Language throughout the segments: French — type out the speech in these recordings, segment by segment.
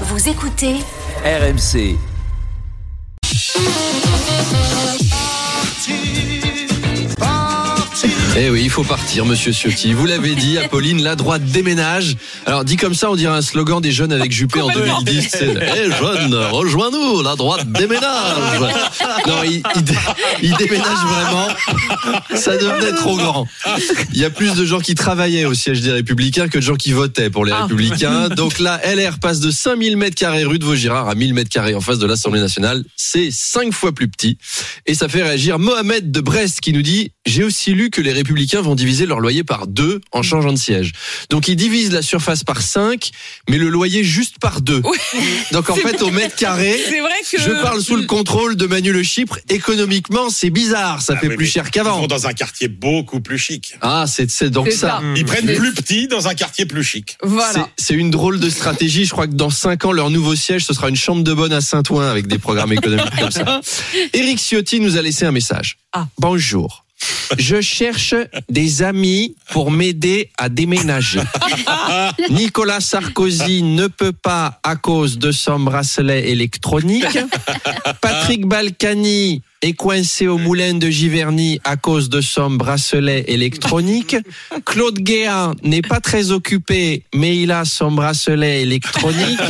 Vous écoutez RMC. Eh oui, il faut partir, monsieur Ciotti. Vous l'avez dit, Apolline, la droite déménage. Alors, dit comme ça, on dirait un slogan des jeunes avec Juppé en 2010. C'est Eh jeunes, rejoins-nous, la droite déménage. Non, il, il dé- il déménage vraiment. Ça devenait trop grand. Il y a plus de gens qui travaillaient au siège des Républicains que de gens qui votaient pour les Républicains. Donc là, LR passe de 5000 mètres carrés rue de Vaugirard à 1000 mètres carrés en face de l'Assemblée nationale. C'est cinq fois plus petit. Et ça fait réagir Mohamed de Brest qui nous dit J'ai aussi lu que les Républicains vont diviser leur loyer par deux en changeant de siège. Donc ils divisent la surface par 5, mais le loyer juste par deux. Donc en fait, au mètre carré, C'est vrai que. je parle sous le contrôle de Manu Le Chypre. Économiquement, c'est bizarre. Ça Ah fait oui, plus cher Ils qu'avant. vont dans un quartier beaucoup plus chic. Ah, c'est c'est donc ça. ça. Ils prennent plus petit dans un quartier plus chic. Voilà. C'est- C'est une drôle de stratégie. Je crois que dans 5 ans, leur nouveau siège, ce sera une chambre de bonne à Saint-Ouen avec des programmes économiques comme ça. Éric Ciotti nous a laissé un message. Ah. Bonjour. Je cherche des amis pour m'aider à déménager. Nicolas Sarkozy ne peut pas à cause de son bracelet électronique. Patrick Balkany est coincé au moulin de Giverny à cause de son bracelet électronique. Claude Guéant n'est pas très occupé, mais il a son bracelet électronique.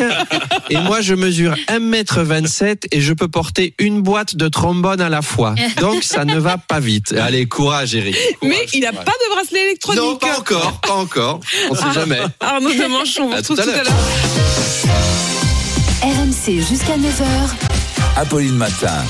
Et moi, je mesure 1m27 et je peux porter une boîte de trombone à la fois. Donc, ça ne va pas vite. Allez, courage, Eric. Mais Courage. il n'a pas de bracelet électronique. Non, pas encore, pas encore. On sait jamais. Arnaud Demanchon, on vous retrouve tout à l'heure. RMC jusqu'à 9h. Apolline Matin.